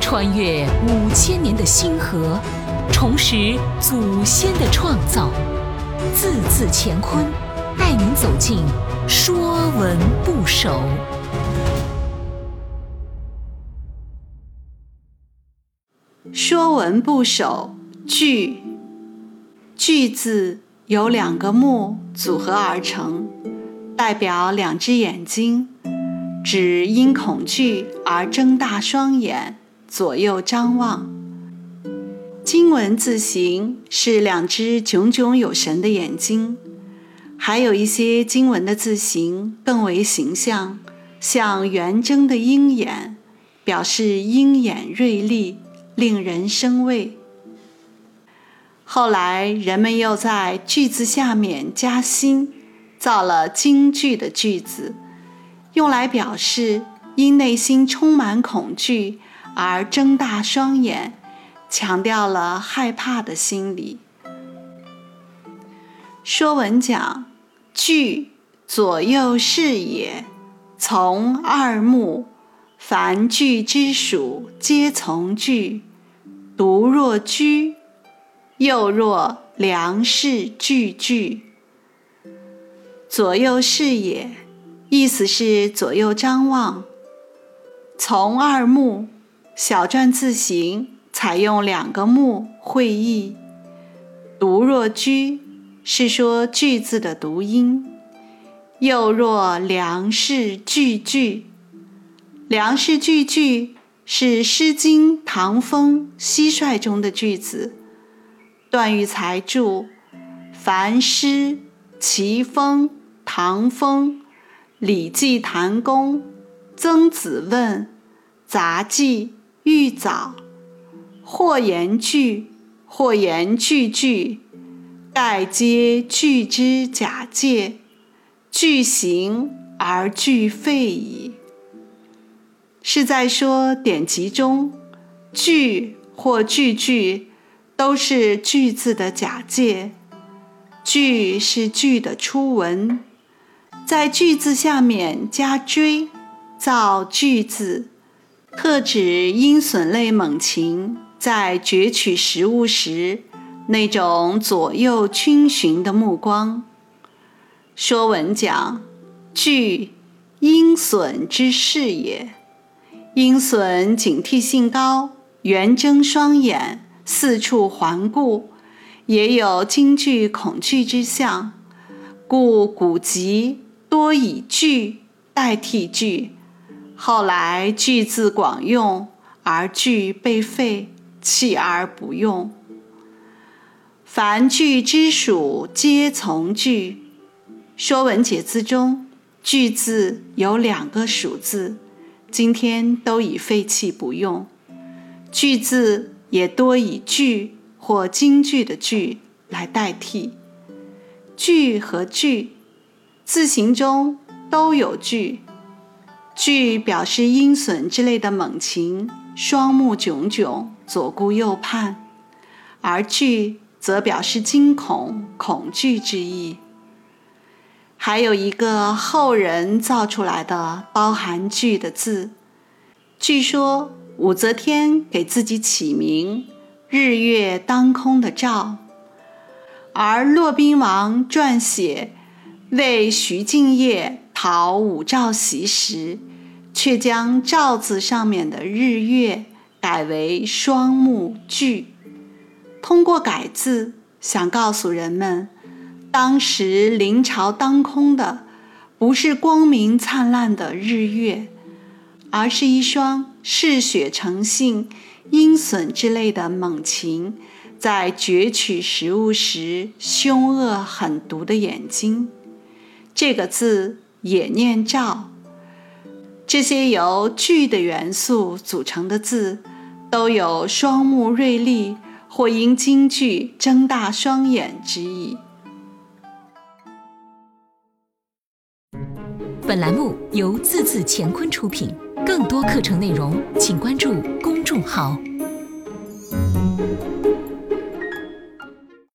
穿越五千年的星河，重拾祖先的创造，字字乾坤，带您走进《说文不首》。《说文不首》句，句字由两个目组合而成，代表两只眼睛，只因恐惧而睁大双眼。左右张望，经文字形是两只炯炯有神的眼睛，还有一些经文的字形更为形象，像圆睁的鹰眼，表示鹰眼锐利，令人生畏。后来人们又在句子下面加心，造了京剧的句子，用来表示因内心充满恐惧。而睁大双眼，强调了害怕的心理。说文讲：惧，左右视也，从二目，凡惧之属，皆从惧。独若居，又若梁氏句句。左右视也，意思是左右张望。从二目。小篆字形采用两个目会意，读若居是说句子的读音，又若梁氏句句，梁氏句句是《诗经·唐风·蟋蟀》中的句子。段玉裁注：凡诗、其风、唐风、礼记谭公、曾子问、杂记。玉藻，或言句，或言句句，盖皆句之假借，句形而句废矣。是在说典籍中句或句句都是句字的假借，句是句的初文，在句字下面加锥，造句字。特指鹰隼类猛禽在攫取食物时那种左右逡巡的目光。说文讲：惧，鹰隼之视也。鹰隼警惕性高，圆睁双眼，四处环顾，也有惊惧恐惧之象，故古籍多以句代替句。后来句字广用，而句被废，弃而不用。凡句之属，皆从句。说文解字中，句字有两个属字，今天都已废弃不用。句字也多以句或京剧的句来代替。句和句字形中都有句。惧表示鹰隼之类的猛禽，双目炯炯，左顾右盼；而惧则表示惊恐、恐惧之意。还有一个后人造出来的包含“惧”的字，据说武则天给自己起名“日月当空”的照，而骆宾王撰写为徐敬业。讨武曌檄时，却将“曌”字上面的日月改为双目炬，通过改字，想告诉人们，当时临朝当空的不是光明灿烂的日月，而是一双嗜血成性、鹰隼之类的猛禽，在攫取食物时凶恶狠毒的眼睛。这个字。也念照，这些由句的元素组成的字，都有双目锐利或因京剧睁大双眼之意。本栏目由字字乾坤出品，更多课程内容，请关注公众号。